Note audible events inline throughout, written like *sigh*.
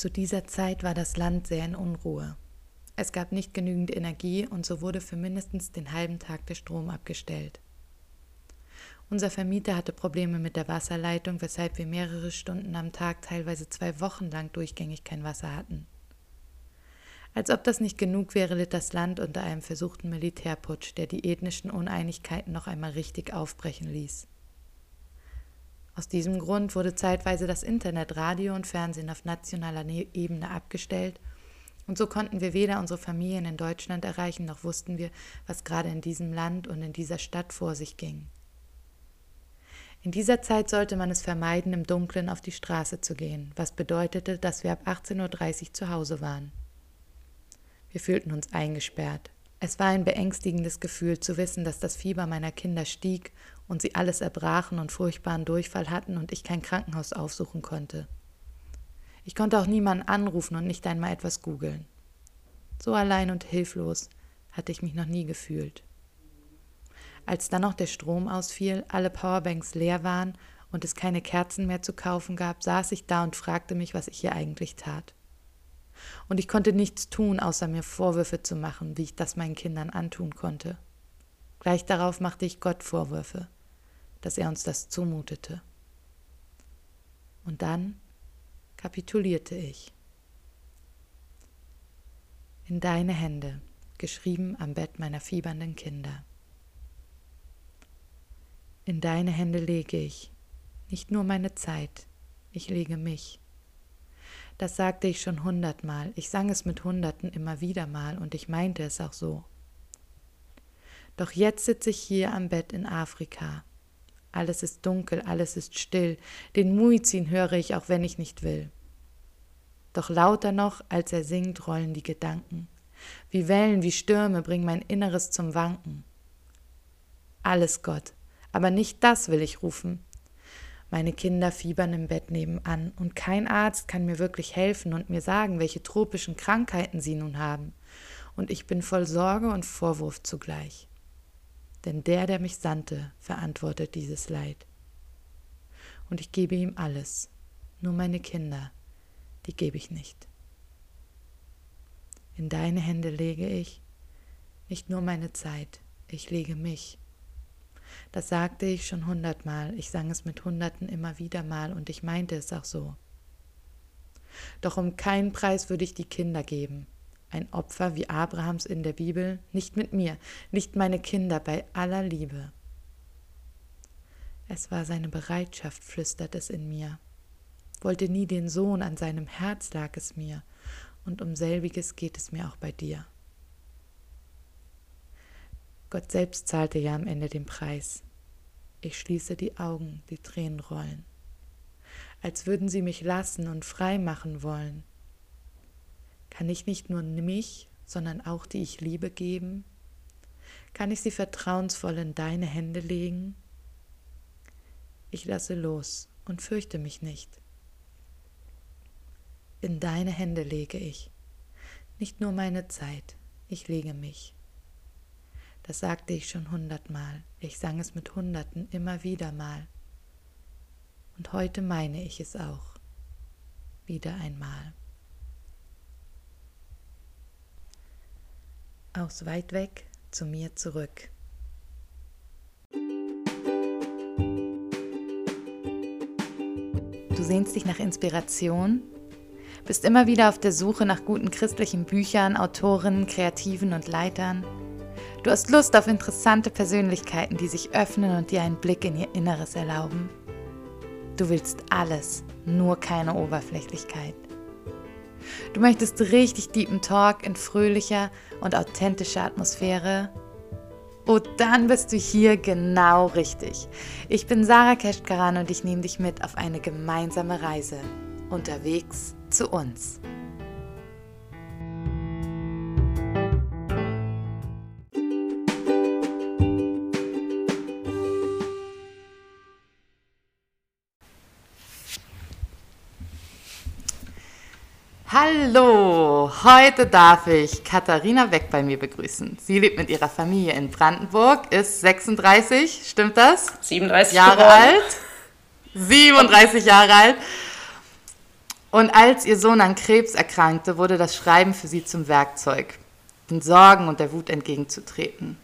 Zu dieser Zeit war das Land sehr in Unruhe. Es gab nicht genügend Energie und so wurde für mindestens den halben Tag der Strom abgestellt. Unser Vermieter hatte Probleme mit der Wasserleitung, weshalb wir mehrere Stunden am Tag, teilweise zwei Wochen lang durchgängig kein Wasser hatten. Als ob das nicht genug wäre, litt das Land unter einem versuchten Militärputsch, der die ethnischen Uneinigkeiten noch einmal richtig aufbrechen ließ. Aus diesem Grund wurde zeitweise das Internet, Radio und Fernsehen auf nationaler ne-, Ebene abgestellt und so konnten wir weder unsere Familien in Deutschland erreichen, noch wussten wir, was gerade in diesem Land und in dieser Stadt vor sich ging. In dieser Zeit sollte man es vermeiden, im Dunkeln auf die Straße zu gehen, was bedeutete, dass wir ab 18.30 Uhr zu Hause waren. Wir fühlten uns eingesperrt. Es war ein beängstigendes Gefühl zu wissen, dass das Fieber meiner Kinder stieg und sie alles erbrachen und furchtbaren Durchfall hatten und ich kein Krankenhaus aufsuchen konnte. Ich konnte auch niemanden anrufen und nicht einmal etwas googeln. So allein und hilflos hatte ich mich noch nie gefühlt. Als dann noch der Strom ausfiel, alle Powerbanks leer waren und es keine Kerzen mehr zu kaufen gab, saß ich da und fragte mich, was ich hier eigentlich tat. Und ich konnte nichts tun, außer mir Vorwürfe zu machen, wie ich das meinen Kindern antun konnte. Gleich darauf machte ich Gott Vorwürfe, dass er uns das zumutete. Und dann kapitulierte ich. In deine Hände, geschrieben am Bett meiner fiebernden Kinder. In deine Hände lege ich nicht nur meine Zeit, ich lege mich. Das sagte ich schon hundertmal, ich sang es mit Hunderten immer wieder mal und ich meinte es auch so. Doch jetzt sitze ich hier am Bett in Afrika. Alles ist dunkel, alles ist still, den Muizin höre ich, auch wenn ich nicht will. Doch lauter noch, als er singt, rollen die Gedanken. Wie Wellen, wie Stürme bringen mein Inneres zum Wanken. Alles Gott, aber nicht das will ich rufen. Meine Kinder fiebern im Bett nebenan, und kein Arzt kann mir wirklich helfen und mir sagen, welche tropischen Krankheiten sie nun haben. Und ich bin voll Sorge und Vorwurf zugleich. Denn der, der mich sandte, verantwortet dieses Leid. Und ich gebe ihm alles, nur meine Kinder, die gebe ich nicht. In deine Hände lege ich nicht nur meine Zeit, ich lege mich das sagte ich schon hundertmal, ich sang es mit Hunderten immer wieder mal und ich meinte es auch so. Doch um keinen Preis würde ich die Kinder geben. Ein Opfer wie Abrahams in der Bibel, nicht mit mir, nicht meine Kinder, bei aller Liebe. Es war seine Bereitschaft, flüstert es in mir. Wollte nie den Sohn, an seinem Herz lag es mir, und um selbiges geht es mir auch bei dir. Gott selbst zahlte ja am Ende den Preis. Ich schließe die Augen, die Tränen rollen, als würden sie mich lassen und frei machen wollen. Kann ich nicht nur mich, sondern auch die ich liebe geben? Kann ich sie vertrauensvoll in deine Hände legen? Ich lasse los und fürchte mich nicht. In deine Hände lege ich, nicht nur meine Zeit, ich lege mich. Das sagte ich schon hundertmal. Ich sang es mit Hunderten immer wieder mal. Und heute meine ich es auch. Wieder einmal. Aus weit weg zu mir zurück. Du sehnst dich nach Inspiration? Bist immer wieder auf der Suche nach guten christlichen Büchern, Autoren, Kreativen und Leitern? Du hast Lust auf interessante Persönlichkeiten, die sich öffnen und dir einen Blick in ihr Inneres erlauben. Du willst alles, nur keine Oberflächlichkeit. Du möchtest richtig deepen Talk in fröhlicher und authentischer Atmosphäre. Oh, dann bist du hier genau richtig. Ich bin Sarah Keschkaran und ich nehme dich mit auf eine gemeinsame Reise. Unterwegs zu uns. Hallo, heute darf ich Katharina Weck bei mir begrüßen. Sie lebt mit ihrer Familie in Brandenburg, ist 36, stimmt das? 37 Jahre geworden. alt. 37 Jahre alt. Und als ihr Sohn an Krebs erkrankte, wurde das Schreiben für sie zum Werkzeug, den Sorgen und der Wut entgegenzutreten.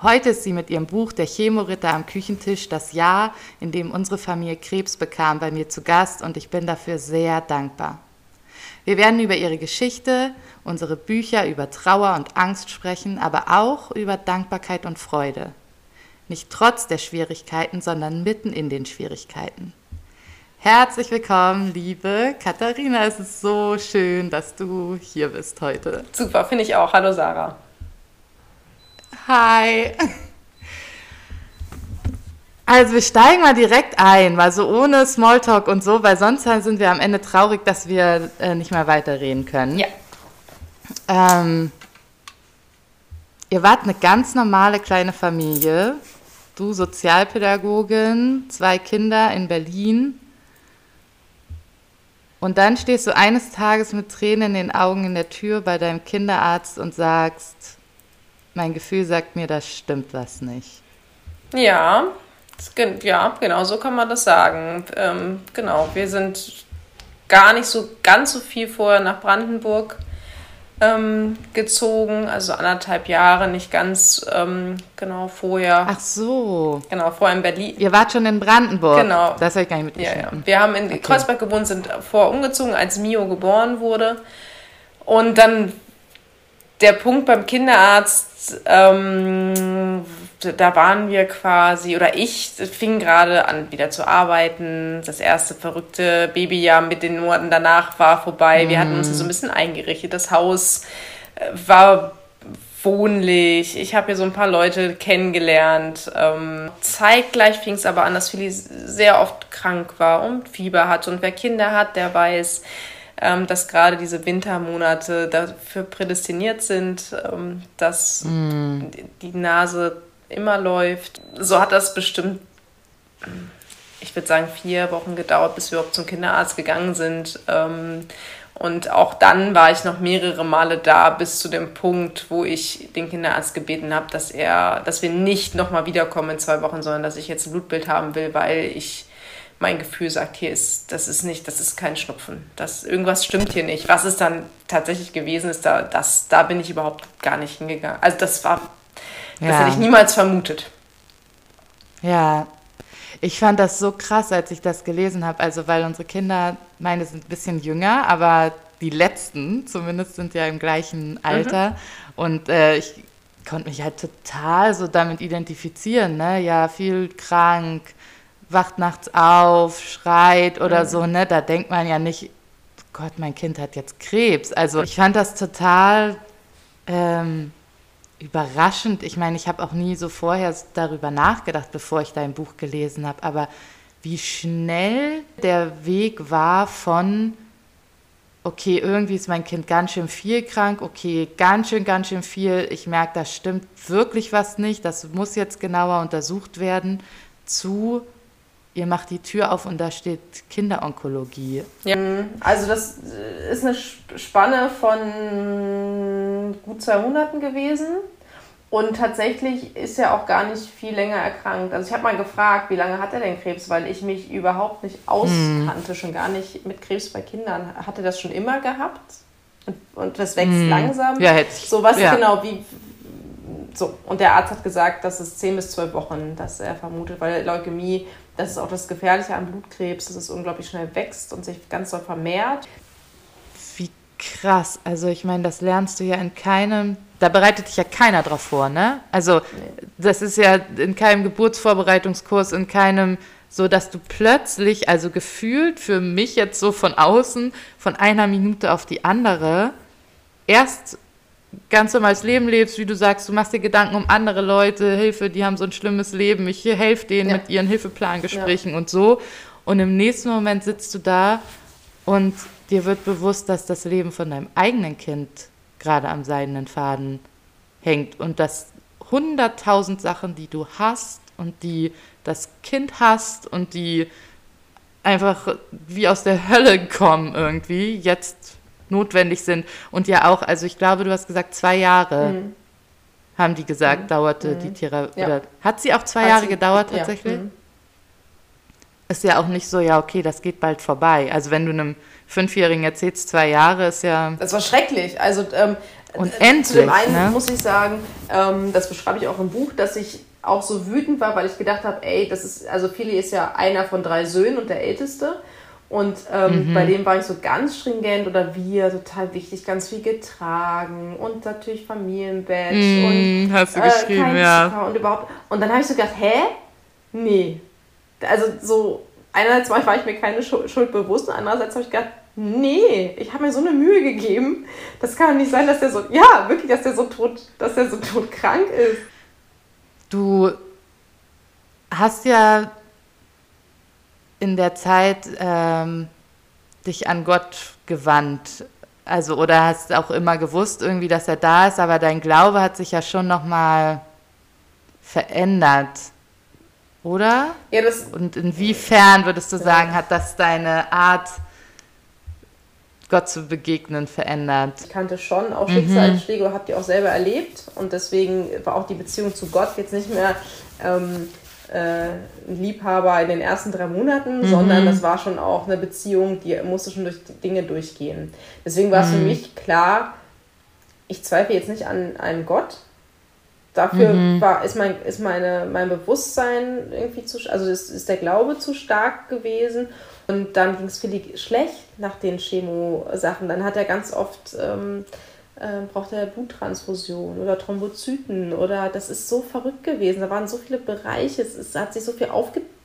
Heute ist sie mit ihrem Buch Der Chemoritter am Küchentisch das Jahr, in dem unsere Familie Krebs bekam, bei mir zu Gast und ich bin dafür sehr dankbar. Wir werden über ihre Geschichte, unsere Bücher über Trauer und Angst sprechen, aber auch über Dankbarkeit und Freude. Nicht trotz der Schwierigkeiten, sondern mitten in den Schwierigkeiten. Herzlich willkommen, liebe Katharina. Es ist so schön, dass du hier bist heute. Super, finde ich auch. Hallo Sarah. Hi. Also wir steigen mal direkt ein, mal so ohne Smalltalk und so, weil sonst sind wir am Ende traurig, dass wir äh, nicht mehr weiterreden können. Ja. Ähm, ihr wart eine ganz normale kleine Familie. Du Sozialpädagogin, zwei Kinder in Berlin. Und dann stehst du eines Tages mit Tränen in den Augen in der Tür bei deinem Kinderarzt und sagst, mein Gefühl sagt mir, da stimmt was nicht. Ja, ja, genau so kann man das sagen. Ähm, genau, wir sind gar nicht so ganz so viel vorher nach Brandenburg ähm, gezogen, also anderthalb Jahre, nicht ganz ähm, genau vorher. Ach so. Genau, vorher in Berlin. Ihr wart schon in Brandenburg. Genau. Das habe ich gar nicht mitgeschnitten. Ja, ja. Wir haben in okay. Kreuzberg gewohnt, sind vorher umgezogen, als Mio geboren wurde. Und dann der Punkt beim Kinderarzt, ähm, da waren wir quasi, oder ich fing gerade an, wieder zu arbeiten. Das erste verrückte Babyjahr mit den Monaten danach war vorbei. Wir hatten uns so ein bisschen eingerichtet. Das Haus äh, war wohnlich. Ich habe hier so ein paar Leute kennengelernt. Ähm, zeitgleich fing es aber an, dass Philly sehr oft krank war und Fieber hat. Und wer Kinder hat, der weiß, ähm, dass gerade diese Wintermonate dafür prädestiniert sind, ähm, dass mm. die Nase immer läuft. So hat das bestimmt, ich würde sagen, vier Wochen gedauert, bis wir überhaupt zum Kinderarzt gegangen sind. Ähm, und auch dann war ich noch mehrere Male da, bis zu dem Punkt, wo ich den Kinderarzt gebeten habe, dass er, dass wir nicht nochmal wiederkommen in zwei Wochen, sondern dass ich jetzt ein Blutbild haben will, weil ich mein Gefühl sagt, hier ist, das ist nicht, das ist kein Schnupfen. Das, irgendwas stimmt hier nicht. Was es dann tatsächlich gewesen ist, da, das, da bin ich überhaupt gar nicht hingegangen. Also das war, das ja. hätte ich niemals vermutet. Ja, ich fand das so krass, als ich das gelesen habe. Also, weil unsere Kinder, meine sind ein bisschen jünger, aber die letzten zumindest sind ja im gleichen Alter. Mhm. Und äh, ich konnte mich halt total so damit identifizieren. Ne? Ja, viel krank, wacht nachts auf, schreit oder mhm. so, ne? Da denkt man ja nicht, Gott, mein Kind hat jetzt Krebs. Also ich fand das total ähm, überraschend. Ich meine, ich habe auch nie so vorher darüber nachgedacht, bevor ich dein Buch gelesen habe, aber wie schnell der Weg war von, okay, irgendwie ist mein Kind ganz schön viel krank, okay, ganz schön, ganz schön viel, ich merke, da stimmt wirklich was nicht, das muss jetzt genauer untersucht werden, zu, ihr macht die Tür auf und da steht Kinderonkologie. Ja, also das ist eine Spanne von gut zwei Monaten gewesen. Und tatsächlich ist er auch gar nicht viel länger erkrankt. Also ich habe mal gefragt, wie lange hat er denn Krebs, weil ich mich überhaupt nicht auskannte, mm. schon gar nicht mit Krebs bei Kindern. Hat er das schon immer gehabt? Und, und das wächst mm. langsam? Ja, hätte ich. So was ja. genau, wie, so. Und der Arzt hat gesagt, dass es 10 bis 12 Wochen, dass er vermutet, weil Leukämie das ist auch das Gefährliche am Blutkrebs, dass es unglaublich schnell wächst und sich ganz doll vermehrt. Wie krass. Also ich meine, das lernst du ja in keinem, da bereitet dich ja keiner drauf vor, ne? Also das ist ja in keinem Geburtsvorbereitungskurs, in keinem so dass du plötzlich, also gefühlt für mich jetzt so von außen, von einer Minute auf die andere, erst ganz normales Leben lebst, wie du sagst, du machst dir Gedanken um andere Leute, Hilfe, die haben so ein schlimmes Leben, ich helfe denen ja. mit ihren Hilfeplangesprächen ja. und so. Und im nächsten Moment sitzt du da und dir wird bewusst, dass das Leben von deinem eigenen Kind gerade am seidenen Faden hängt und dass hunderttausend Sachen, die du hast und die das Kind hast und die einfach wie aus der Hölle kommen irgendwie, jetzt notwendig sind. Und ja auch, also ich glaube, du hast gesagt, zwei Jahre mhm. haben die gesagt, mhm. dauerte die mhm. Therapie. Ja. hat sie auch zwei hat Jahre sie, gedauert tatsächlich? Ja. Mhm. Ist ja auch nicht so, ja, okay, das geht bald vorbei. Also wenn du einem Fünfjährigen erzählst zwei Jahre, ist ja. Das war schrecklich. Also ähm, und endlich, zu dem einen ne? muss ich sagen, ähm, das beschreibe ich auch im Buch, dass ich auch so wütend war, weil ich gedacht habe, ey, das ist, also Philly ist ja einer von drei Söhnen und der älteste. Und ähm, mhm. bei dem war ich so ganz stringent oder wir, total wichtig, ganz viel getragen und natürlich Familienbett mm, und hast du äh, geschrieben, ja. und überhaupt. Und dann habe ich so gedacht, hä? Nee. Also so, einerseits war ich mir keine Schuld bewusst und andererseits habe ich gedacht, nee, ich habe mir so eine Mühe gegeben. Das kann nicht sein, dass der so, ja, wirklich, dass der so tot, dass der so todkrank ist. Du hast ja in der Zeit ähm, dich an Gott gewandt. Also, oder hast auch immer gewusst, irgendwie, dass er da ist, aber dein Glaube hat sich ja schon nochmal verändert. Oder? Ja, das. Und inwiefern würdest du sagen, hat das deine Art, Gott zu begegnen, verändert? Ich kannte schon auch Schicksalsschläge, mhm. habt ihr auch selber erlebt. Und deswegen war auch die Beziehung zu Gott jetzt nicht mehr ähm, äh, Liebhaber in den ersten drei Monaten, mhm. sondern das war schon auch eine Beziehung, die musste schon durch Dinge durchgehen. Deswegen war es mhm. für mich klar, ich zweifle jetzt nicht an einen Gott. Dafür mhm. war, ist, mein, ist meine, mein Bewusstsein irgendwie zu, also ist, ist der Glaube zu stark gewesen. Und dann ging es Philipp schlecht nach den Chemo-Sachen. Dann hat er ganz oft ähm, äh, braucht er Bluttransfusion oder Thrombozyten oder das ist so verrückt gewesen. Da waren so viele Bereiche, es, es hat sich so viel aufgetan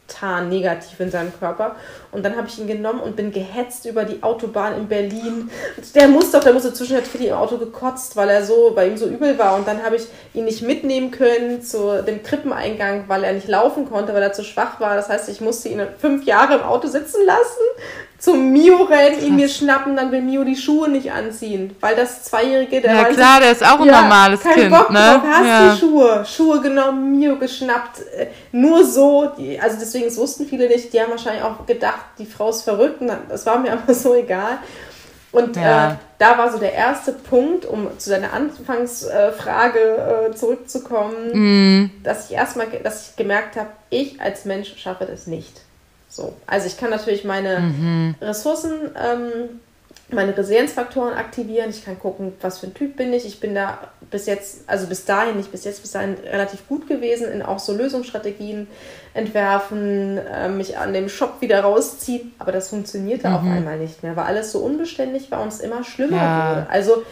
negativ in seinem Körper. Und dann habe ich ihn genommen und bin gehetzt über die Autobahn in Berlin. Der musste auch, der musste zwischendurch für im Auto gekotzt, weil er so bei ihm so übel war. Und dann habe ich ihn nicht mitnehmen können zu dem Krippeneingang, weil er nicht laufen konnte, weil er zu schwach war. Das heißt, ich musste ihn fünf Jahre im Auto sitzen lassen zum Mio rennen, ihn mir schnappen, dann will Mio die Schuhe nicht anziehen. Weil das Zweijährige, der Ja klar, der ist auch ein ja, normales kein Kind. Bock ne? drauf, hast ja. die Schuhe. Schuhe genommen, Mio geschnappt. Äh, nur so, die, also deswegen, es wussten viele nicht, die haben wahrscheinlich auch gedacht, die Frau ist verrückt. Und das war mir *laughs* aber so egal. Und ja. äh, da war so der erste Punkt, um zu deiner Anfangsfrage äh, zurückzukommen, mm. dass ich erstmal, dass ich gemerkt habe, ich als Mensch schaffe das nicht. So. Also ich kann natürlich meine mhm. Ressourcen, ähm, meine Resilienzfaktoren aktivieren. Ich kann gucken, was für ein Typ bin ich. Ich bin da bis jetzt, also bis dahin, nicht bis jetzt, bis dahin relativ gut gewesen in auch so Lösungsstrategien entwerfen, äh, mich an dem Shop wieder rausziehen. Aber das funktionierte mhm. auf einmal nicht mehr, weil alles so unbeständig war und es immer schlimmer ja. wurde. Also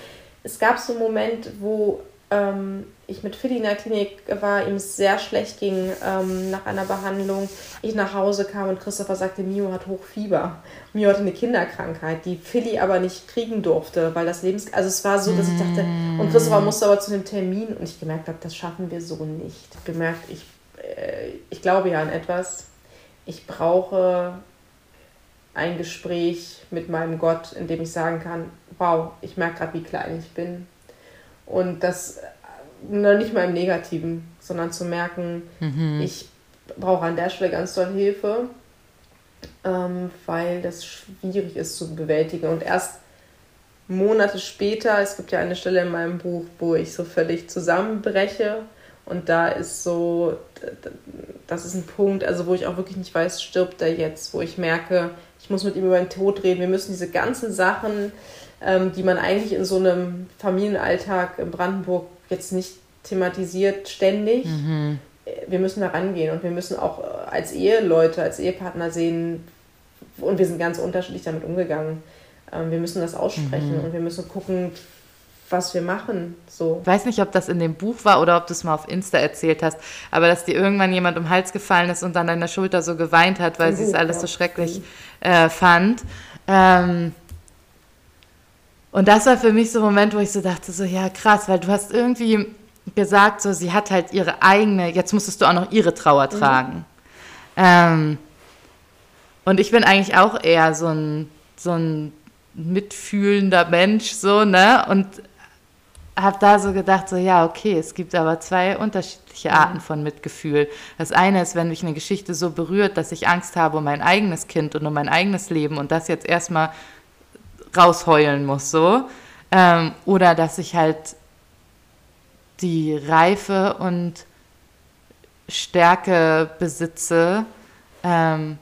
es gab so einen Moment, wo ähm, ich mit Philly in der Klinik war, ihm es sehr schlecht ging ähm, nach einer Behandlung. Ich nach Hause kam und Christopher sagte, Mio hat Hochfieber. Mio hatte eine Kinderkrankheit, die Philly aber nicht kriegen durfte, weil das Lebens... Also es war so, dass ich dachte... Und Christopher musste aber zu dem Termin und ich gemerkt habe, das schaffen wir so nicht. Gemerkt, ich, äh, ich glaube ja an etwas. Ich brauche ein Gespräch mit meinem Gott, in dem ich sagen kann, wow, ich merke gerade, wie klein ich bin und das äh, nicht mal im Negativen, sondern zu merken, mhm. ich brauche an der Stelle ganz doll Hilfe, ähm, weil das schwierig ist zu bewältigen. Und erst Monate später, es gibt ja eine Stelle in meinem Buch, wo ich so völlig zusammenbreche. Und da ist so, das ist ein Punkt, also wo ich auch wirklich nicht weiß, stirbt er jetzt, wo ich merke, ich muss mit ihm über den Tod reden. Wir müssen diese ganzen Sachen ähm, die man eigentlich in so einem Familienalltag in Brandenburg jetzt nicht thematisiert ständig. Mhm. Wir müssen da rangehen und wir müssen auch äh, als Eheleute, als Ehepartner sehen, und wir sind ganz unterschiedlich damit umgegangen. Ähm, wir müssen das aussprechen mhm. und wir müssen gucken, was wir machen. So. Ich weiß nicht, ob das in dem Buch war oder ob du es mal auf Insta erzählt hast, aber dass dir irgendwann jemand um den Hals gefallen ist und an deiner Schulter so geweint hat, weil sie es alles so schrecklich äh, fand. Ähm, und das war für mich so ein Moment, wo ich so dachte, so ja krass, weil du hast irgendwie gesagt, so sie hat halt ihre eigene, jetzt musstest du auch noch ihre Trauer mhm. tragen. Mhm. Ähm, und ich bin eigentlich auch eher so ein, so ein mitfühlender Mensch, so, ne? Und habe da so gedacht, so ja, okay, es gibt aber zwei unterschiedliche mhm. Arten von Mitgefühl. Das eine ist, wenn mich eine Geschichte so berührt, dass ich Angst habe um mein eigenes Kind und um mein eigenes Leben und das jetzt erstmal rausheulen muss, so. Ähm, oder dass ich halt die Reife und Stärke besitze ähm,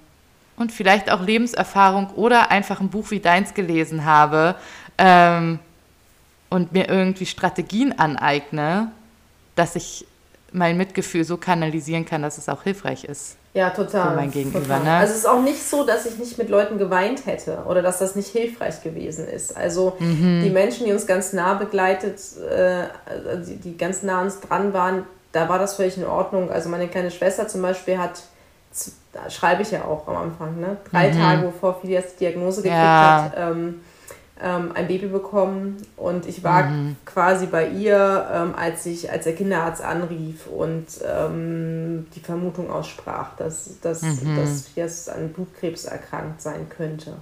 und vielleicht auch Lebenserfahrung oder einfach ein Buch wie deins gelesen habe ähm, und mir irgendwie Strategien aneigne, dass ich mein Mitgefühl so kanalisieren kann, dass es auch hilfreich ist. Ja, total. Für mein Gegenüber. Total. Ne? Also es ist auch nicht so, dass ich nicht mit Leuten geweint hätte oder dass das nicht hilfreich gewesen ist. Also mhm. die Menschen, die uns ganz nah begleitet, äh, die, die ganz nah uns dran waren, da war das völlig in Ordnung. Also meine kleine Schwester zum Beispiel hat, da schreibe ich ja auch am Anfang, ne? drei mhm. Tage bevor Phileas die Diagnose gekriegt ja. hat, ähm, ähm, ein Baby bekommen und ich war mhm. quasi bei ihr, ähm, als, ich, als der Kinderarzt anrief und ähm, die Vermutung aussprach, dass, dass, mhm. dass an Blutkrebs erkrankt sein könnte.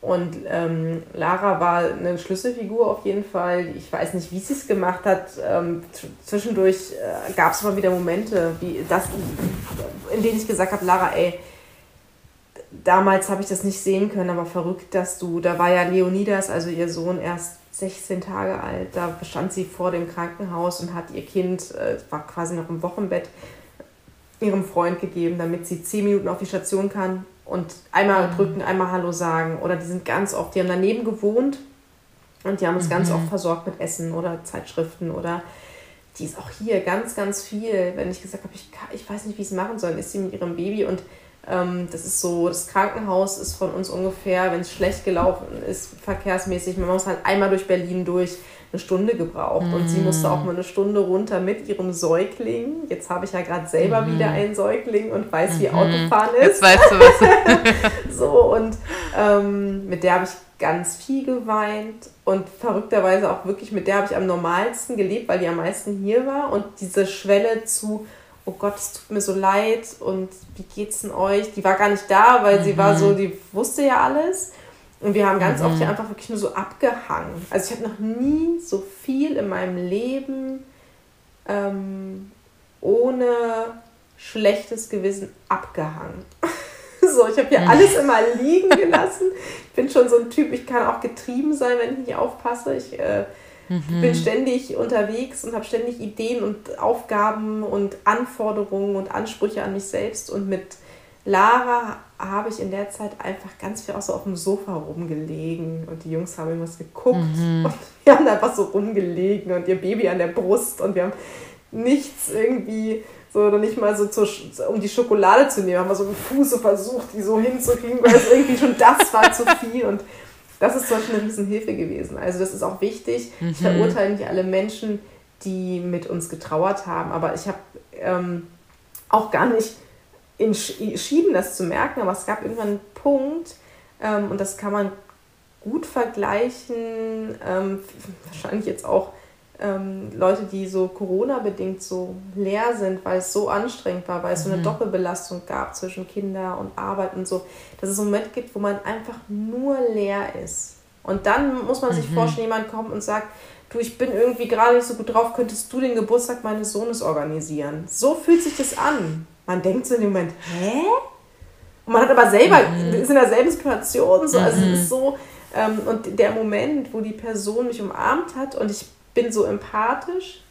Und ähm, Lara war eine Schlüsselfigur auf jeden Fall. Ich weiß nicht, wie sie es gemacht hat. Ähm, zwischendurch äh, gab es mal wieder Momente, wie das, in denen ich gesagt habe, Lara, ey, damals habe ich das nicht sehen können, aber verrückt, dass du, da war ja Leonidas, also ihr Sohn, erst 16 Tage alt. Da stand sie vor dem Krankenhaus und hat ihr Kind, äh, war quasi noch im Wochenbett, ihrem Freund gegeben, damit sie 10 Minuten auf die Station kann und einmal mhm. drücken, einmal Hallo sagen. Oder die sind ganz oft, die haben daneben gewohnt und die haben uns mhm. ganz oft versorgt mit Essen oder Zeitschriften oder die ist auch hier ganz, ganz viel. Wenn ich gesagt habe, ich, ich weiß nicht, wie ich es machen soll, ist sie mit ihrem Baby und das ist so, das Krankenhaus ist von uns ungefähr, wenn es schlecht gelaufen ist, verkehrsmäßig, man muss halt einmal durch Berlin durch, eine Stunde gebraucht. Mm. Und sie musste auch mal eine Stunde runter mit ihrem Säugling. Jetzt habe ich ja gerade selber mm. wieder einen Säugling und weiß, mm wie mhm. Autofahren ist. Jetzt weißt du was. *laughs* so, und ähm, mit der habe ich ganz viel geweint und verrückterweise auch wirklich mit der habe ich am normalsten gelebt, weil die am meisten hier war. Und diese Schwelle zu oh Gott, es tut mir so leid und wie geht's denn euch? Die war gar nicht da, weil mhm. sie war so, mhm. die wusste ja alles. Und wir haben ganz mhm. oft hier einfach wirklich nur so abgehangen. Also ich habe noch nie so viel in meinem Leben ähm, ohne schlechtes Gewissen abgehangen. *laughs* so, ich habe hier alles immer liegen gelassen. Ich bin schon so ein Typ, ich kann auch getrieben sein, wenn ich nicht aufpasse. Ich äh, Mhm. Bin ständig unterwegs und habe ständig Ideen und Aufgaben und Anforderungen und Ansprüche an mich selbst. Und mit Lara habe ich in der Zeit einfach ganz viel auch so auf dem Sofa rumgelegen und die Jungs haben irgendwas geguckt mhm. und wir haben einfach so rumgelegen und ihr Baby an der Brust und wir haben nichts irgendwie so oder nicht mal so zur, um die Schokolade zu nehmen, haben wir so mit Fuß so versucht, die so hinzukriegen, weil es irgendwie schon das war zu viel und das ist zum Beispiel eine Riesenhilfe gewesen. Also das ist auch wichtig. Mhm. Ich verurteile nicht alle Menschen, die mit uns getrauert haben, aber ich habe ähm, auch gar nicht entschieden, das zu merken, aber es gab irgendwann einen Punkt, ähm, und das kann man gut vergleichen, ähm, wahrscheinlich jetzt auch ähm, Leute, die so Corona-bedingt so leer sind, weil es so anstrengend war, weil es mhm. so eine mhm. Doppelbelastung gab zwischen Kinder und Arbeit und so, dass es einen Moment gibt, wo man einfach nur leer ist. Und dann muss man sich mhm. vorstellen, jemand kommt und sagt, du, ich bin irgendwie gerade nicht so gut drauf, könntest du den Geburtstag meines Sohnes organisieren? So fühlt sich das an. Man denkt so in dem Moment, hä? Und man hat aber selber, mhm. ist in derselben Situation, so, also es ist mhm. so, ähm, und der Moment, wo die Person mich umarmt hat und ich bin so empathisch.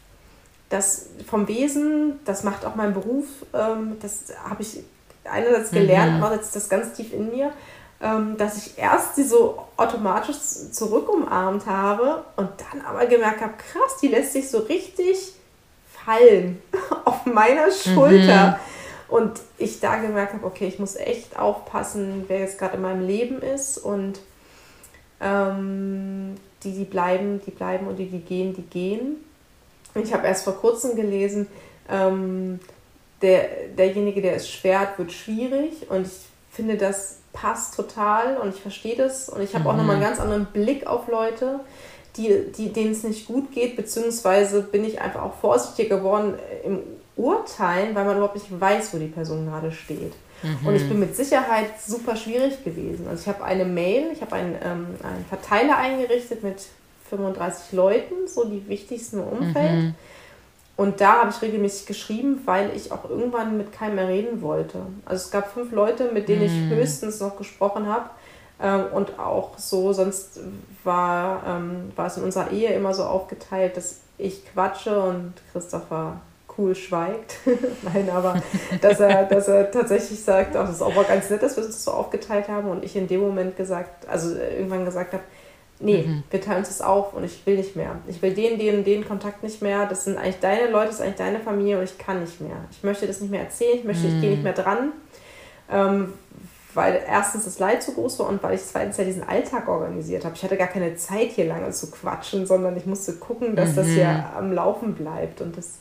Das vom Wesen, das macht auch mein Beruf, ähm, das habe ich einerseits gelernt, mhm. andererseits das ganz tief in mir, ähm, dass ich erst sie so automatisch zurück umarmt habe und dann aber gemerkt habe, krass, die lässt sich so richtig fallen *laughs* auf meiner Schulter. Mhm. Und ich da gemerkt habe, okay, ich muss echt aufpassen, wer jetzt gerade in meinem Leben ist und ähm, die, die bleiben, die bleiben und die, die gehen, die gehen. Ich habe erst vor kurzem gelesen, ähm, der, derjenige, der es schwert, wird schwierig und ich finde, das passt total und ich verstehe das und ich habe mhm. auch nochmal einen ganz anderen Blick auf Leute, die, die, denen es nicht gut geht, beziehungsweise bin ich einfach auch vorsichtiger geworden im Urteilen, weil man überhaupt nicht weiß, wo die Person gerade steht. Mhm. Und ich bin mit Sicherheit super schwierig gewesen. Also ich habe eine Mail, ich habe einen, ähm, einen Verteiler eingerichtet mit 35 Leuten, so die wichtigsten im Umfeld. Mhm. Und da habe ich regelmäßig geschrieben, weil ich auch irgendwann mit keinem mehr reden wollte. Also es gab fünf Leute, mit denen mhm. ich höchstens noch gesprochen habe. Ähm, und auch so, sonst war, ähm, war es in unserer Ehe immer so aufgeteilt, dass ich quatsche und Christopher cool schweigt. *laughs* Nein, aber dass er, dass er tatsächlich sagt, ach, das ist auch mal ganz nett, dass wir uns das so aufgeteilt haben und ich in dem Moment gesagt, also irgendwann gesagt habe, nee, mhm. wir teilen uns das auf und ich will nicht mehr. Ich will den, den, den Kontakt nicht mehr. Das sind eigentlich deine Leute, das ist eigentlich deine Familie und ich kann nicht mehr. Ich möchte das nicht mehr erzählen, ich möchte, mhm. ich gehe nicht mehr dran. Ähm, weil erstens das Leid so groß war und weil ich zweitens ja diesen Alltag organisiert habe. Ich hatte gar keine Zeit, hier lange zu quatschen, sondern ich musste gucken, dass mhm. das hier am Laufen bleibt und das,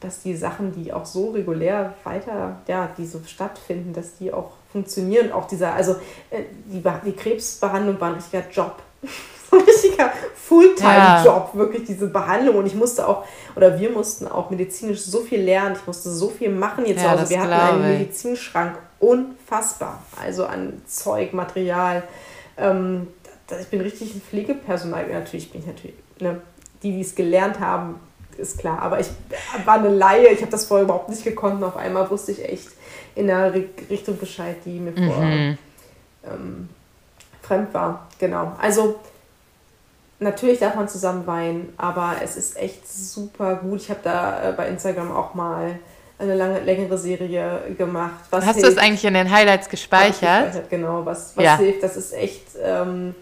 dass die Sachen, die auch so regulär weiter, ja, die so stattfinden, dass die auch funktionieren. Auch dieser, also äh, die, die Krebsbehandlung war ein richtiger Job. *laughs* so ein richtiger Fulltime-Job, ja. wirklich diese Behandlung. Und ich musste auch, oder wir mussten auch medizinisch so viel lernen. Ich musste so viel machen jetzt ja, zu Wir hatten einen Medizinschrank unfassbar. Also an Zeug, Material. Ähm, ich bin richtig ein Pflegepersonal. Natürlich bin ich natürlich, ne, die, die es gelernt haben, ist klar. Aber ich war eine Laie, ich habe das vorher überhaupt nicht gekonnt. Und auf einmal wusste ich echt in der Richtung Bescheid, die mir mhm. vor ähm, fremd war. Genau. Also natürlich darf man zusammen weinen, aber es ist echt super gut. Ich habe da äh, bei Instagram auch mal eine lange, längere Serie gemacht. Hast du es eigentlich in den Highlights gespeichert? gespeichert genau, was, was ja. hilft. Das ist echt, ähm,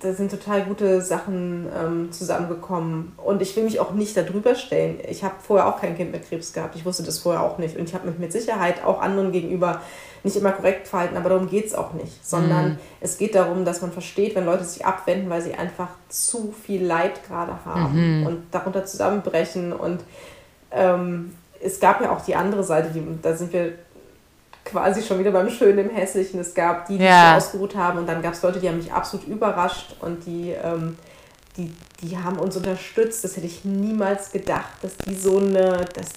da sind total gute Sachen ähm, zusammengekommen. Und ich will mich auch nicht darüber stellen. Ich habe vorher auch kein Kind mit Krebs gehabt. Ich wusste das vorher auch nicht. Und ich habe mich mit Sicherheit auch anderen gegenüber nicht immer korrekt verhalten, aber darum geht es auch nicht. Sondern mhm. es geht darum, dass man versteht, wenn Leute sich abwenden, weil sie einfach zu viel Leid gerade haben mhm. und darunter zusammenbrechen und ähm, es gab ja auch die andere Seite, die, da sind wir quasi schon wieder beim Schönen im Hässlichen. Es gab die, die ja. sich ausgeruht haben und dann gab es Leute, die haben mich absolut überrascht und die, ähm, die, die haben uns unterstützt. Das hätte ich niemals gedacht, dass die so eine, dass,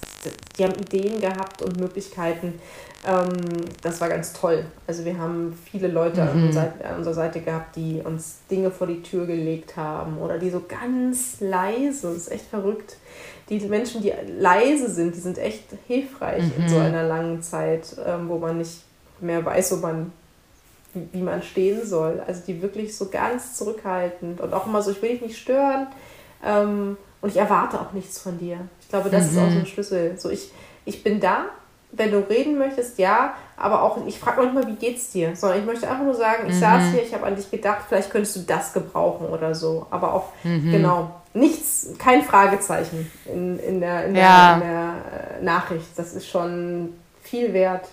die haben Ideen gehabt und Möglichkeiten. Ähm, das war ganz toll. Also wir haben viele Leute mhm. an, unserer, an unserer Seite gehabt, die uns Dinge vor die Tür gelegt haben oder die so ganz leise, das ist echt verrückt, die Menschen, die leise sind, die sind echt hilfreich mhm. in so mhm. einer langen Zeit, ähm, wo man nicht mehr weiß, wo man, wie, wie, man stehen soll. Also die wirklich so ganz zurückhaltend und auch immer so, ich will dich nicht stören ähm, und ich erwarte auch nichts von dir. Ich glaube, das mhm. ist auch so ein mhm. Schlüssel. So, ich, ich bin da, wenn du reden möchtest, ja, aber auch, ich frage manchmal, wie geht's dir? Sondern ich möchte einfach nur sagen, ich mhm. saß hier, ich habe an dich gedacht, vielleicht könntest du das gebrauchen oder so. Aber auch, mhm. genau, nichts, kein Fragezeichen in, in, der, in, ja. der, in der äh, Nachricht. Das ist schon viel wert.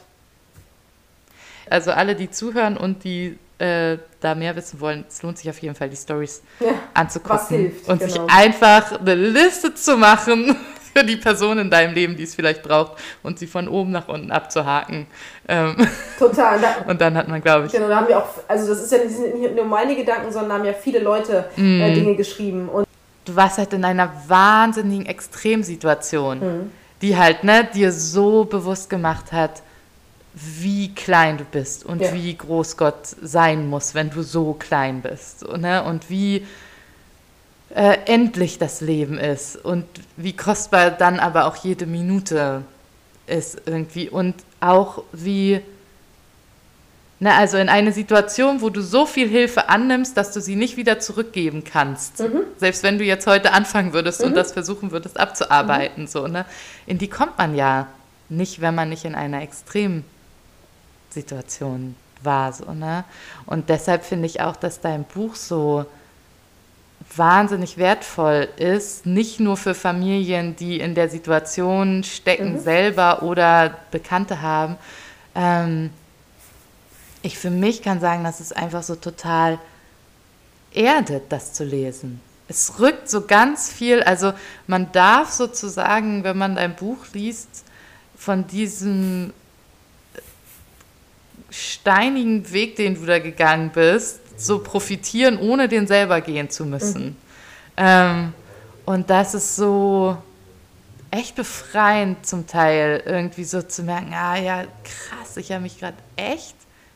Also alle, die zuhören und die äh, da mehr wissen wollen, es lohnt sich auf jeden Fall, die Stories ja, anzugucken und genau. sich einfach eine Liste zu machen für die Person in deinem Leben, die es vielleicht braucht und sie von oben nach unten abzuhaken. Ähm Total. Da, *laughs* und dann hat man, glaube ich. Genau, da haben wir auch, also das ist ja nicht nur meine Gedanken, sondern haben ja viele Leute mm. äh, Dinge geschrieben. Und du warst halt in einer wahnsinnigen Extremsituation, mhm. die halt ne, dir so bewusst gemacht hat, wie klein du bist und ja. wie groß Gott sein muss, wenn du so klein bist. Ne? Und wie äh, endlich das Leben ist und wie kostbar dann aber auch jede Minute ist irgendwie und auch wie na, also in eine Situation, wo du so viel Hilfe annimmst, dass du sie nicht wieder zurückgeben kannst. Mhm. Selbst wenn du jetzt heute anfangen würdest mhm. und das versuchen würdest abzuarbeiten, mhm. so, ne? In die kommt man ja nicht, wenn man nicht in einer Extremsituation war, so, ne? Und deshalb finde ich auch, dass dein Buch so wahnsinnig wertvoll ist, nicht nur für Familien, die in der Situation stecken, mhm. selber oder Bekannte haben, ähm, ich für mich kann sagen, dass es einfach so total erdet, das zu lesen. Es rückt so ganz viel, also man darf sozusagen, wenn man ein Buch liest, von diesem steinigen Weg, den du da gegangen bist, so profitieren, ohne den selber gehen zu müssen. Mhm. Ähm, und das ist so echt befreiend zum Teil, irgendwie so zu merken, ah ja, krass, ich habe mich gerade echt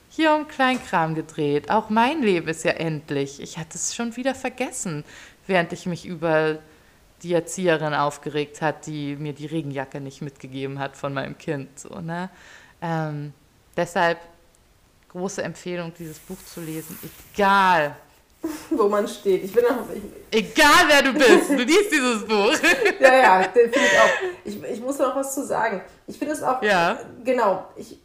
hier um Kleinkram gedreht. Auch mein Leben ist ja endlich. Ich hatte es schon wieder vergessen, während ich mich über die Erzieherin aufgeregt hat, die mir die Regenjacke nicht mitgegeben hat von meinem Kind. So, ne? ähm, deshalb große Empfehlung, dieses Buch zu lesen, egal *laughs* wo man steht. Ich bin auch, ich, Egal wer du bist, du liest dieses Buch. *laughs* ja, ja, finde ich auch. Ich, ich muss noch was zu sagen. Ich finde es auch, ja. genau, ich,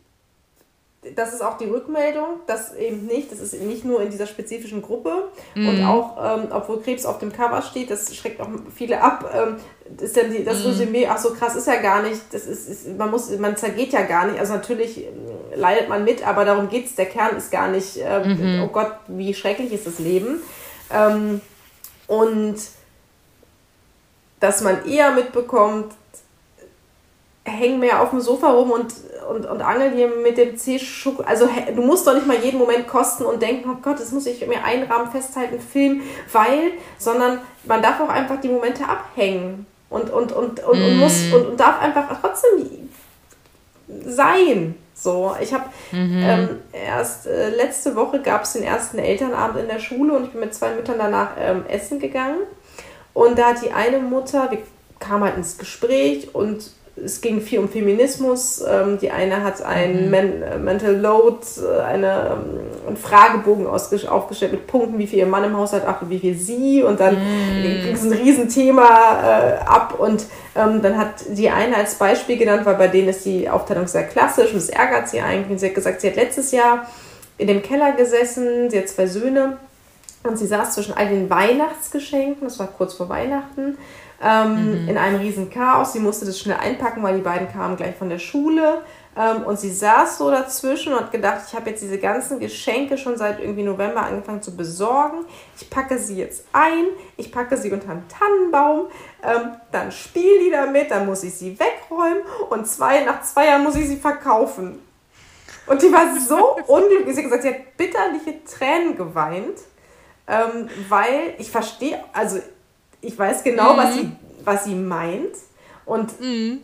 das ist auch die Rückmeldung, dass eben nicht, das ist nicht nur in dieser spezifischen Gruppe mm. und auch, ähm, obwohl Krebs auf dem Cover steht, das schreckt auch viele ab, ähm, ist dann die, das mm. Resümee, ach so krass ist ja gar nicht, das ist, ist, man muss, man zergeht ja gar nicht, also natürlich ähm, leidet man mit, aber darum geht es, der Kern ist gar nicht, mm -hmm. oh Gott, wie schrecklich ist das Leben. Ähm, und dass man eher mitbekommt, häng mehr auf dem Sofa rum und, und, und angel hier mit dem c -Schuck. Also du musst doch nicht mal jeden Moment kosten und denken, oh Gott, das muss ich mir einrahmen, festhalten, filmen, weil, sondern man darf auch einfach die Momente abhängen und, und, und, und, mm. und muss und, und, darf einfach trotzdem sein. So, ich habe mhm. ähm, erst äh, letzte Woche gab es den ersten Elternabend in der Schule und ich bin mit zwei Müttern danach ähm, essen gegangen. Und da hat die eine Mutter, wir kamen halt ins Gespräch und es ging viel um Feminismus. Ähm, die eine hat ein mhm. Äh, Mental Load, äh, eine, ähm, einen Fragebogen aufgestellt mit Punkten, wie viel ihr Mann im Haushalt achtet, wie viel sie. Und dann mhm. ging es ein Riesenthema äh, ab. Und ähm, dann hat die eine als Beispiel genannt, weil bei denen ist die Aufteilung sehr klassisch und das ärgert sie eigentlich. Sie hat gesagt, sie hat letztes Jahr in dem Keller gesessen, sie hat zwei Söhne. Und sie saß zwischen all den Weihnachtsgeschenken, das war kurz vor Weihnachten, ähm, mhm. in einem riesen Chaos. Sie musste das schnell einpacken, weil die beiden kamen gleich von der Schule. Ähm, und sie saß so dazwischen und hat gedacht, ich habe jetzt diese ganzen Geschenke schon seit irgendwie November angefangen zu besorgen. Ich packe sie jetzt ein, ich packe sie unter einen Tannenbaum, ähm, dann spiele die damit, dann muss ich sie wegräumen und zwei, nach zwei Jahren muss ich sie verkaufen. Und die war so *laughs* unglücklich. Sie hat gesagt, sie hat bitterliche Tränen geweint, ähm, weil ich verstehe, also ich weiß genau, mhm. was, sie, was sie meint. Und mhm.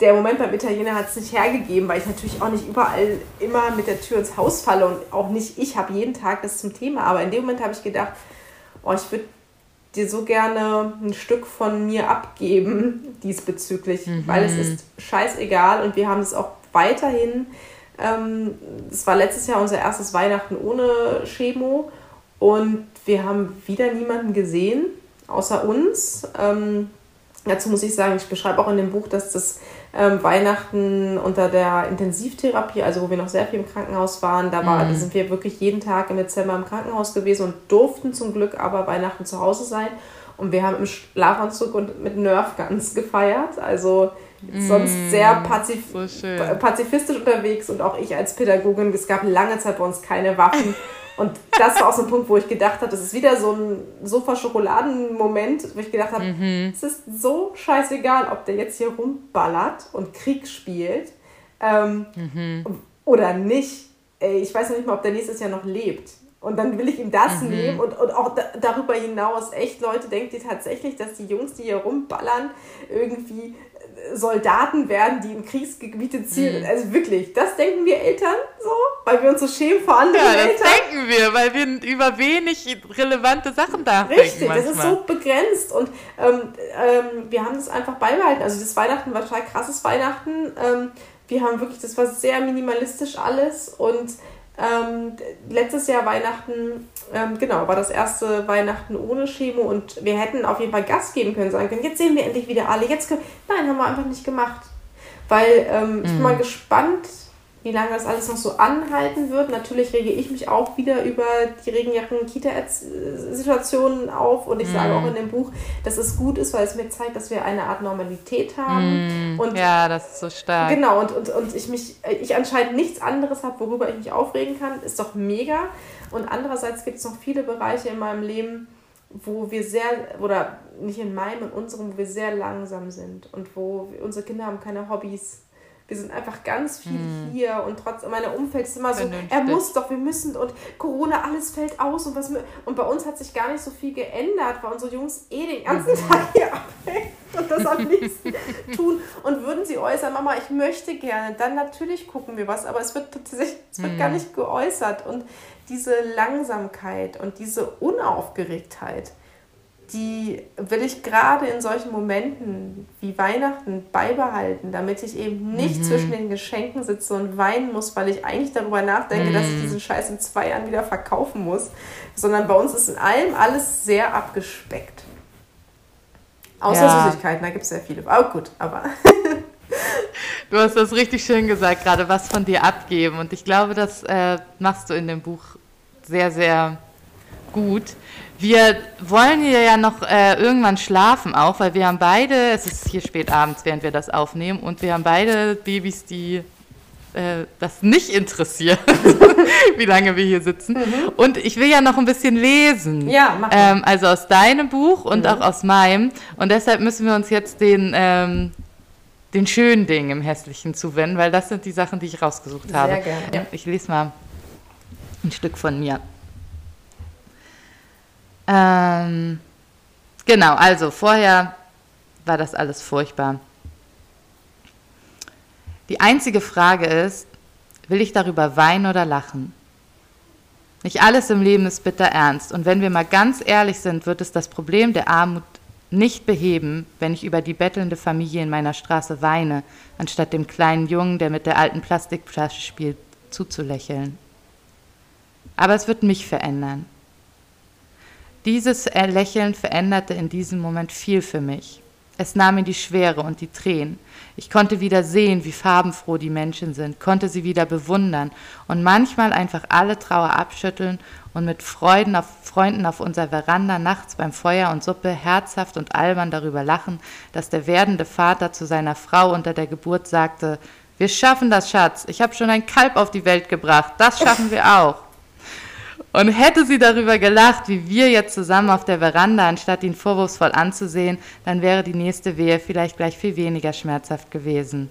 der Moment beim Italiener hat es nicht hergegeben, weil ich natürlich auch nicht überall immer mit der Tür ins Haus falle und auch nicht ich habe jeden Tag das zum Thema. Aber in dem Moment habe ich gedacht, oh, ich würde dir so gerne ein Stück von mir abgeben *laughs* diesbezüglich, mhm. weil es ist scheißegal und wir haben es auch weiterhin. Ähm, es war letztes Jahr unser erstes Weihnachten ohne Chemo und wir haben wieder niemanden gesehen außer uns. Ähm, dazu muss ich sagen, ich beschreibe auch in dem Buch, dass das ähm, Weihnachten unter der Intensivtherapie, also wo wir noch sehr viel im Krankenhaus waren, da, war, mhm. da sind wir wirklich jeden Tag im Dezember im Krankenhaus gewesen und durften zum Glück aber Weihnachten zu Hause sein. Und wir haben im Schlafanzug und mit Nerfguns gefeiert. Also sonst mm, sehr pazif so pazifistisch unterwegs und auch ich als Pädagogin. Es gab lange Zeit bei uns keine Waffen. *laughs* Und das war auch so ein Punkt, wo ich gedacht habe, das ist wieder so ein Sofa-Schokoladen-Moment, wo ich gedacht habe, mhm. es ist so scheißegal, ob der jetzt hier rumballert und Krieg spielt ähm, mhm. oder nicht. Ey, ich weiß noch nicht mal, ob der nächstes Jahr noch lebt. Und dann will ich ihm das mhm. nehmen und, und auch da, darüber hinaus echt Leute, denkt ihr tatsächlich, dass die Jungs, die hier rumballern, irgendwie Soldaten werden, die in Kriegsgebiete ziehen. Mhm. Also wirklich, das denken wir Eltern so, weil wir uns so schämen vor anderen ja, Eltern. das denken wir, weil wir über wenig relevante Sachen nachdenken Richtig, das ist so begrenzt und ähm, ähm, wir haben das einfach beibehalten. Also das Weihnachten war total krasses Weihnachten. Ähm, wir haben wirklich, das war sehr minimalistisch alles und ähm, letztes Jahr Weihnachten, ähm, genau, war das erste Weihnachten ohne Chemo und wir hätten auf jeden Fall Gas geben können, sagen können, jetzt sehen wir endlich wieder alle. Jetzt können, nein, haben wir einfach nicht gemacht. Weil ähm, mhm. ich bin mal mhm. gespannt, wie lange das alles noch so anhalten wird. Natürlich rege ich mich auch wieder über die Regenjacken-Kita-Situationen auf und ich mm. sage auch in dem Buch, dass es gut ist, weil es mir zeigt, dass wir eine Art Normalität haben. Mm. Und ja, das ist so stark. Genau, und, und, und ich mich, ich anscheinend nichts anderes habe, worüber ich mich aufregen kann, ist doch mega. Und andererseits gibt es noch viele Bereiche in meinem Leben, wo wir sehr, oder nicht in meinem, in unserem, wo wir sehr langsam sind und wo unsere Kinder haben keine Hobbys wir sind einfach ganz viel hm. hier und trotzdem, mein Umfeld ist immer so, er muss doch, wir müssen und Corona, alles fällt aus und was und bei uns hat sich gar nicht so viel geändert, weil unsere Jungs eh den ganzen mhm. Tag hier abhängen und das am liebsten *laughs* tun und würden sie äußern, Mama, ich möchte gerne, dann natürlich gucken wir was, aber es wird tatsächlich, es wird hm. gar nicht geäußert und diese Langsamkeit und diese Unaufgeregtheit, die will ich gerade in solchen Momenten wie Weihnachten beibehalten, damit ich eben nicht mhm. zwischen den Geschenken sitze und weinen muss, weil ich eigentlich darüber nachdenke, mhm. dass ich mhm. diesen Scheiß in zwei Jahren wieder verkaufen muss, sondern bei uns ist in allem alles sehr abgespeckt. Außer ja. Süßigkeiten, da gibt es sehr viele. Aber gut, aber. *laughs* du hast das richtig schön gesagt, gerade was von dir abgeben. Und ich glaube, das äh, machst du in dem Buch sehr, sehr gut. Wir wollen hier ja noch äh, irgendwann schlafen auch, weil wir haben beide, es ist hier spät abends, während wir das aufnehmen, und wir haben beide Babys, die äh, das nicht interessiert, *laughs* wie lange wir hier sitzen. Mhm. Und ich will ja noch ein bisschen lesen. Ja, mach ähm, Also aus deinem Buch und mhm. auch aus meinem. Und deshalb müssen wir uns jetzt den, ähm, den schönen Dingen im Hässlichen zuwenden, weil das sind die Sachen, die ich rausgesucht habe. Sehr gerne. Ja, ich lese mal ein Stück von mir. Ähm, genau, also vorher war das alles furchtbar. Die einzige Frage ist, will ich darüber weinen oder lachen? Nicht alles im Leben ist bitter ernst. Und wenn wir mal ganz ehrlich sind, wird es das Problem der Armut nicht beheben, wenn ich über die bettelnde Familie in meiner Straße weine, anstatt dem kleinen Jungen, der mit der alten Plastikflasche spielt, zuzulächeln. Aber es wird mich verändern. Dieses Lächeln veränderte in diesem Moment viel für mich. Es nahm mir die Schwere und die Tränen. Ich konnte wieder sehen, wie farbenfroh die Menschen sind, konnte sie wieder bewundern und manchmal einfach alle Trauer abschütteln und mit Freuden auf, Freunden auf unserer Veranda nachts beim Feuer und Suppe herzhaft und albern darüber lachen, dass der werdende Vater zu seiner Frau unter der Geburt sagte, wir schaffen das, Schatz, ich habe schon ein Kalb auf die Welt gebracht, das schaffen wir auch. Und hätte sie darüber gelacht, wie wir jetzt zusammen auf der Veranda, anstatt ihn vorwurfsvoll anzusehen, dann wäre die nächste Wehe vielleicht gleich viel weniger schmerzhaft gewesen.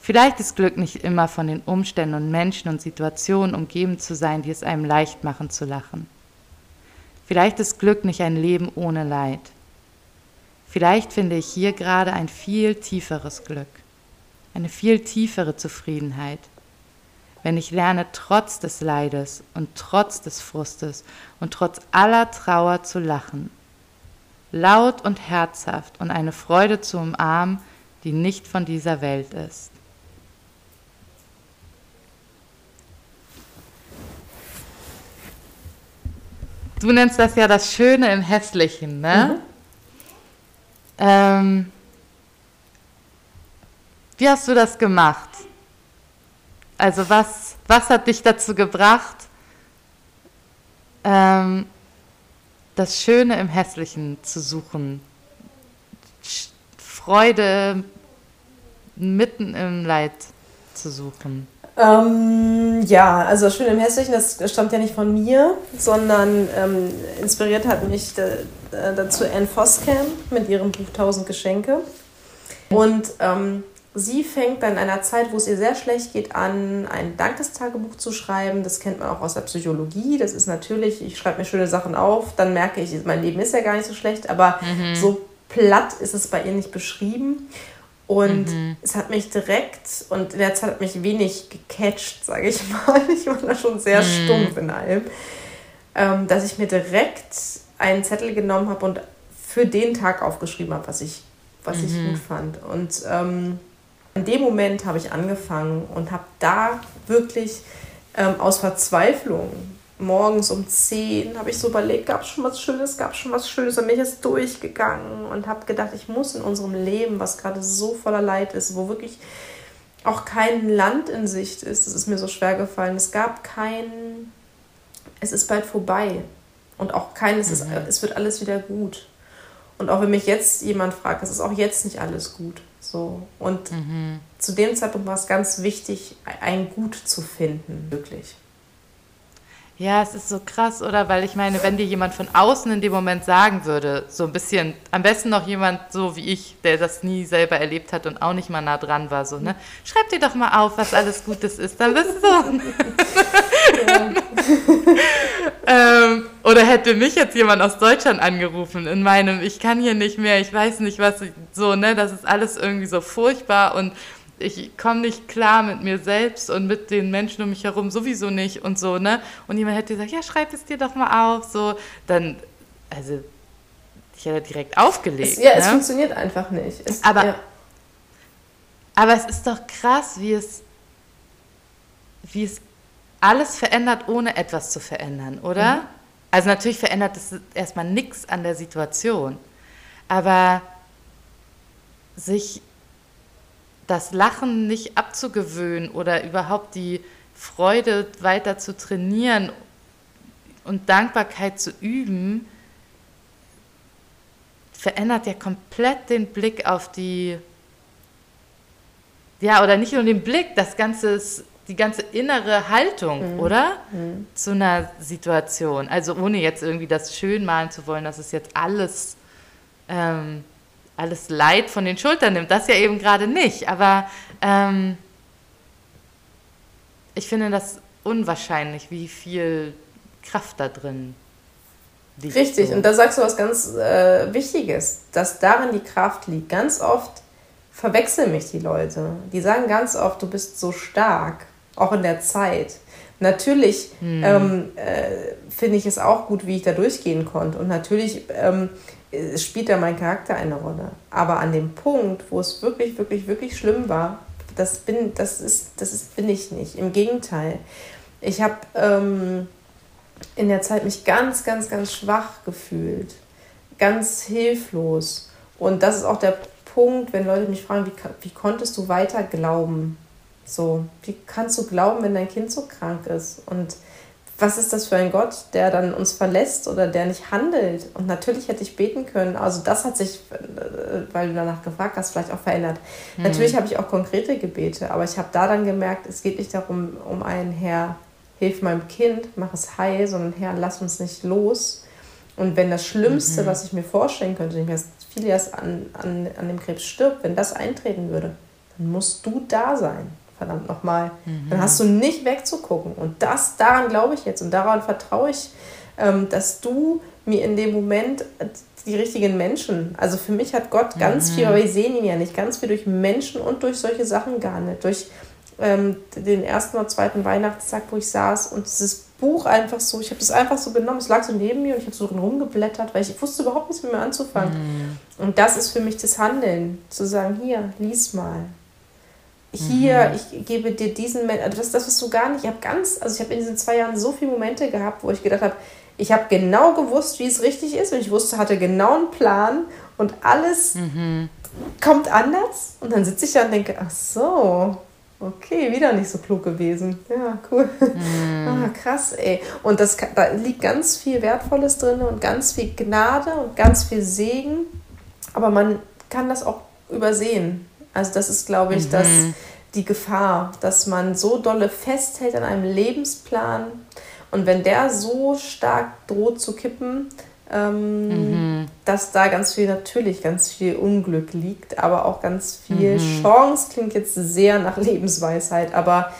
Vielleicht ist Glück nicht immer von den Umständen und Menschen und Situationen umgeben zu sein, die es einem leicht machen zu lachen. Vielleicht ist Glück nicht ein Leben ohne Leid. Vielleicht finde ich hier gerade ein viel tieferes Glück, eine viel tiefere Zufriedenheit, wenn ich lerne, trotz des Leides und trotz des Frustes und trotz aller Trauer zu lachen, laut und herzhaft und eine Freude zu umarmen, die nicht von dieser Welt ist. Du nennst das ja das Schöne im Hässlichen, ne? Mhm. Ähm, wie hast du das gemacht? Also was, was hat dich dazu gebracht, ähm, das Schöne im Hässlichen zu suchen? Freude mitten im Leid zu suchen? Ähm, ja, also das Schöne im Hässlichen, das stammt ja nicht von mir, sondern ähm, inspiriert hat mich da, dazu Anne Foskam mit ihrem Buch Tausend Geschenke. Und ähm, Sie fängt dann in einer Zeit, wo es ihr sehr schlecht geht, an, ein Dankestagebuch zu schreiben. Das kennt man auch aus der Psychologie. Das ist natürlich, ich schreibe mir schöne Sachen auf, dann merke ich, mein Leben ist ja gar nicht so schlecht, aber mhm. so platt ist es bei ihr nicht beschrieben. Und mhm. es hat mich direkt, und in der Zeit hat mich wenig gecatcht, sage ich mal. *laughs* Ich war da schon sehr mhm. stumpf in allem, ähm, dass ich mir direkt einen Zettel genommen habe und für den Tag aufgeschrieben habe, was ich, was ich mhm. gut fand. Und ähm, in dem Moment habe ich angefangen und habe da wirklich ähm, aus Verzweiflung morgens um 10 habe ich so überlegt, gab es schon was Schönes, gab es schon was Schönes. Und mich ist durchgegangen und habe gedacht, ich muss in unserem Leben, was gerade so voller Leid ist, wo wirklich auch kein Land in Sicht ist, das ist mir so schwer gefallen. Es gab kein, es ist bald vorbei. Und auch kein, es, ist, mhm. es wird alles wieder gut. Und auch wenn mich jetzt jemand fragt, es ist auch jetzt nicht alles gut. So. Und mhm. zu dem Zeitpunkt war es ganz wichtig, ein Gut zu finden, wirklich. Ja, es ist so krass, oder? Weil ich meine, wenn dir jemand von außen in dem Moment sagen würde, so ein bisschen, am besten noch jemand so wie ich, der das nie selber erlebt hat und auch nicht mal nah dran war, so, ne? Schreib dir doch mal auf, was alles Gutes ist, dann bist du ähm, oder hätte mich jetzt jemand aus Deutschland angerufen in meinem, ich kann hier nicht mehr, ich weiß nicht was, so, ne? Das ist alles irgendwie so furchtbar und ich komme nicht klar mit mir selbst und mit den Menschen um mich herum sowieso nicht und so, ne? Und jemand hätte gesagt, ja, schreib es dir doch mal auf, so, dann, also ich hätte direkt aufgelegt. Es, ja, ne? es funktioniert einfach nicht. Es, Aber, ja. aber es ist doch krass, wie es, wie es alles verändert, ohne etwas zu verändern, oder? Mhm. Also natürlich verändert es erstmal nichts an der Situation. Aber sich das Lachen nicht abzugewöhnen oder überhaupt die Freude weiter zu trainieren und Dankbarkeit zu üben, verändert ja komplett den Blick auf die, ja, oder nicht nur den Blick, das ganze, die ganze innere Haltung, Mhm. oder? Mhm. Zu einer Situation. Also ohne jetzt irgendwie das schön malen zu wollen, dass es jetzt alles, ähm, alles Leid von den Schultern nimmt. Das ja eben gerade nicht. Aber ähm, ich finde das unwahrscheinlich, wie viel Kraft da drin liegt. Richtig, so. und da sagst du was ganz äh, Wichtiges, dass darin die Kraft liegt. Ganz oft verwechseln mich die Leute. Die sagen ganz oft, du bist so stark, auch in der Zeit. Natürlich Hm. ähm, äh, finde ich es auch gut, wie ich da durchgehen konnte. Und natürlich ähm, äh, spielt da mein Charakter eine Rolle. Aber an dem Punkt, wo es wirklich, wirklich, wirklich schlimm war, das bin, das ist, das ist, bin ich nicht. Im Gegenteil. Ich habe ähm, in der Zeit mich ganz, ganz, ganz schwach gefühlt. Ganz hilflos. Und das ist auch der Punkt, wenn Leute mich fragen, wie, wie konntest du weiter glauben? So, wie kannst du glauben, wenn dein Kind so krank ist? Und was ist das für ein Gott, der dann uns verlässt oder der nicht handelt? Und natürlich hätte ich beten können. Also das hat sich, äh, weil du danach gefragt hast, vielleicht auch verändert. Natürlich habe ich auch konkrete Gebete, aber ich habe da dann gemerkt, es geht nicht darum, um einen Herr, hilf meinem Kind, mach es heil, sondern Herr, lass uns nicht los. Und wenn das Schlimmste, was ich mir vorstellen könnte, nämlich dass Phileas an, an, an dem Krebs stirbt, wenn das eintreten würde, dann musst du da sein. Verdammt nochmal. Dann hast du nicht wegzugucken. Und das, daran glaube ich jetzt und daran vertraue ich, ähm, dass du mir in dem Moment die richtigen Menschen, also für mich hat Gott ganz viel, aber wir sehen ihn ja nicht, ganz viel durch Menschen und durch solche Sachen gar nicht. Durch ähm, den ersten oder zweiten Weihnachtstag, wo ich saß und dieses Buch einfach so, ich habe das einfach so genommen, es lag so neben mir und ich habe so drin rumgeblättert, weil ich wusste überhaupt nichts mit mir anzufangen. Und das ist für mich das Handeln, zu sagen, hier, lies mal. Hier, ich gebe dir diesen, Men- also das, das was du gar nicht, ich habe ganz, also ich habe in diesen zwei Jahren so viele Momente gehabt, wo ich gedacht habe, ich habe genau gewusst, wie es richtig ist und ich wusste, hatte genau einen Plan und alles kommt anders und dann sitze ich da und denke, ach so, okay, wieder nicht so klug gewesen. Ja, cool. Ah, krass, ey. Und das, da liegt ganz viel Wertvolles drin und ganz viel Gnade und ganz viel Segen. Aber man kann das auch übersehen. Also das ist, glaube ich, das, die Gefahr, dass man so dolle festhält an einem Lebensplan und wenn der so stark droht zu kippen, ähm, dass da ganz viel, natürlich ganz viel Unglück liegt, aber auch ganz viel Chance, klingt jetzt sehr nach Lebensweisheit, aber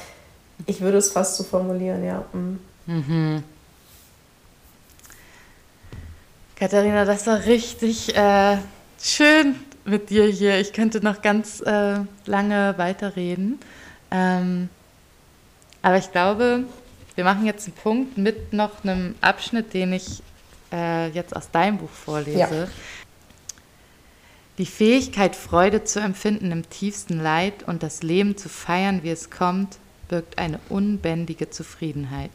ich würde es fast so formulieren, ja. mm. Katharina, das war richtig äh, schön mit dir hier. Ich könnte noch ganz äh, lange weiterreden. Ähm, aber ich glaube, wir machen jetzt einen Punkt mit noch einem Abschnitt, den ich äh, jetzt aus deinem Buch vorlese. Ja. Die Fähigkeit, Freude zu empfinden im tiefsten Leid und das Leben zu feiern, wie es kommt, birgt eine unbändige Zufriedenheit.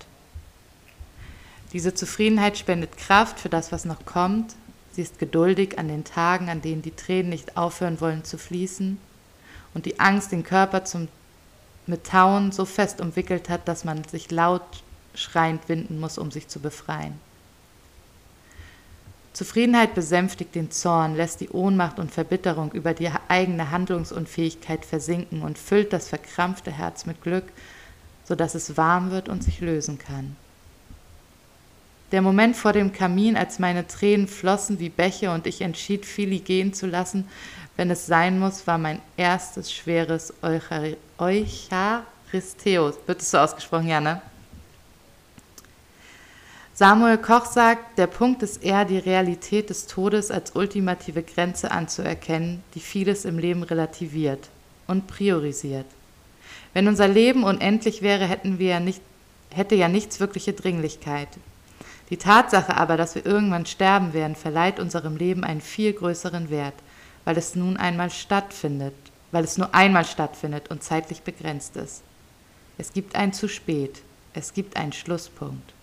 Diese Zufriedenheit spendet Kraft für das, was noch kommt. Sie ist geduldig an den Tagen, an denen die Tränen nicht aufhören wollen zu fließen und die Angst den Körper zum mit Tauen so fest umwickelt hat, dass man sich laut schreiend winden muss, um sich zu befreien. Zufriedenheit besänftigt den Zorn, lässt die Ohnmacht und Verbitterung über die eigene Handlungsunfähigkeit versinken und füllt das verkrampfte Herz mit Glück, sodass es warm wird und sich lösen kann. Der Moment vor dem Kamin, als meine Tränen flossen wie Bäche und ich entschied, Philly gehen zu lassen, wenn es sein muss, war mein erstes schweres Euchari- Eucharisteus. Wird es so ausgesprochen, ja, ne? Samuel Koch sagt, der Punkt ist eher die Realität des Todes als ultimative Grenze anzuerkennen, die vieles im Leben relativiert und priorisiert. Wenn unser Leben unendlich wäre, hätten wir nicht, hätte ja nichts wirkliche Dringlichkeit. Die Tatsache aber, dass wir irgendwann sterben werden, verleiht unserem Leben einen viel größeren Wert, weil es nun einmal stattfindet, weil es nur einmal stattfindet und zeitlich begrenzt ist. Es gibt ein zu spät, es gibt einen Schlusspunkt.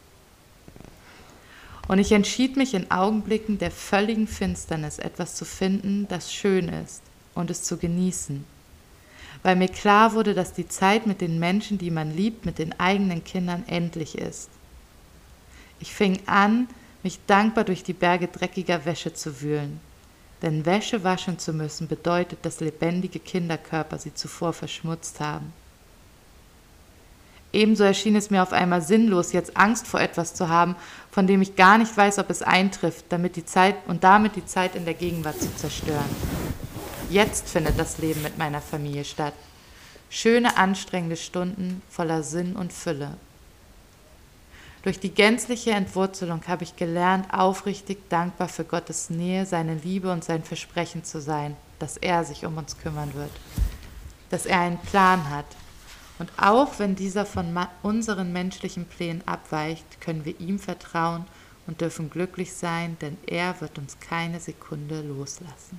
Und ich entschied mich in Augenblicken der völligen Finsternis etwas zu finden, das schön ist und es zu genießen, weil mir klar wurde, dass die Zeit mit den Menschen, die man liebt, mit den eigenen Kindern endlich ist. Ich fing an, mich dankbar durch die Berge dreckiger Wäsche zu wühlen, denn Wäsche waschen zu müssen bedeutet, dass lebendige Kinderkörper sie zuvor verschmutzt haben. Ebenso erschien es mir auf einmal sinnlos, jetzt Angst vor etwas zu haben, von dem ich gar nicht weiß, ob es eintrifft, damit die Zeit und damit die Zeit in der Gegenwart zu zerstören. Jetzt findet das Leben mit meiner Familie statt. Schöne, anstrengende Stunden voller Sinn und Fülle. Durch die gänzliche Entwurzelung habe ich gelernt, aufrichtig dankbar für Gottes Nähe, seine Liebe und sein Versprechen zu sein, dass er sich um uns kümmern wird, dass er einen Plan hat. Und auch wenn dieser von unseren menschlichen Plänen abweicht, können wir ihm vertrauen und dürfen glücklich sein, denn er wird uns keine Sekunde loslassen.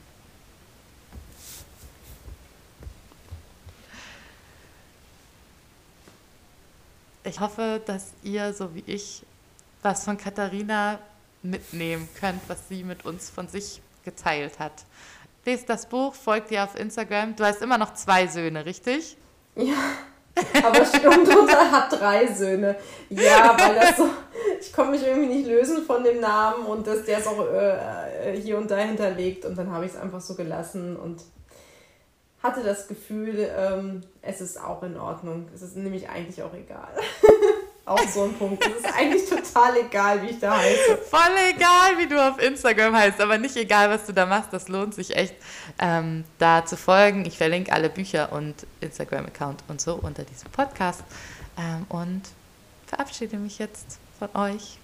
Ich hoffe, dass ihr, so wie ich, was von Katharina mitnehmen könnt, was sie mit uns von sich geteilt hat. Lest das Buch, folgt ihr auf Instagram. Du hast immer noch zwei Söhne, richtig? Ja, aber Sturmdrunter hat drei Söhne. Ja, weil das so, ich konnte mich irgendwie nicht lösen von dem Namen und dass der ist auch äh, hier und da hinterlegt und dann habe ich es einfach so gelassen und hatte das Gefühl, ähm, es ist auch in Ordnung. Es ist nämlich eigentlich auch egal. *laughs* auch so ein Punkt. Es ist eigentlich total egal, wie ich da heiße. Voll egal, wie du auf Instagram heißt, aber nicht egal, was du da machst. Das lohnt sich echt, ähm, da zu folgen. Ich verlinke alle Bücher und Instagram-Account und so unter diesem Podcast. Ähm, und verabschiede mich jetzt von euch.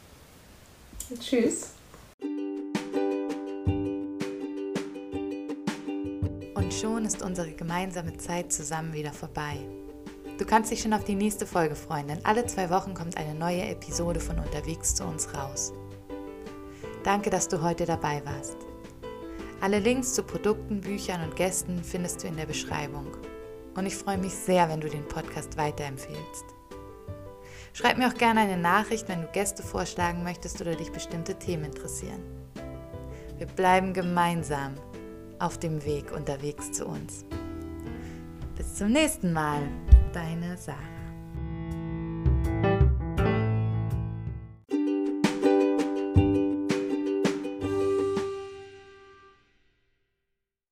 Tschüss. Schon ist unsere gemeinsame Zeit zusammen wieder vorbei. Du kannst dich schon auf die nächste Folge freuen, denn alle zwei Wochen kommt eine neue Episode von Unterwegs zu uns raus. Danke, dass du heute dabei warst. Alle Links zu Produkten, Büchern und Gästen findest du in der Beschreibung. Und ich freue mich sehr, wenn du den Podcast weiterempfehlst. Schreib mir auch gerne eine Nachricht, wenn du Gäste vorschlagen möchtest oder dich bestimmte Themen interessieren. Wir bleiben gemeinsam auf dem Weg unterwegs zu uns. Bis zum nächsten Mal, deine Sarah.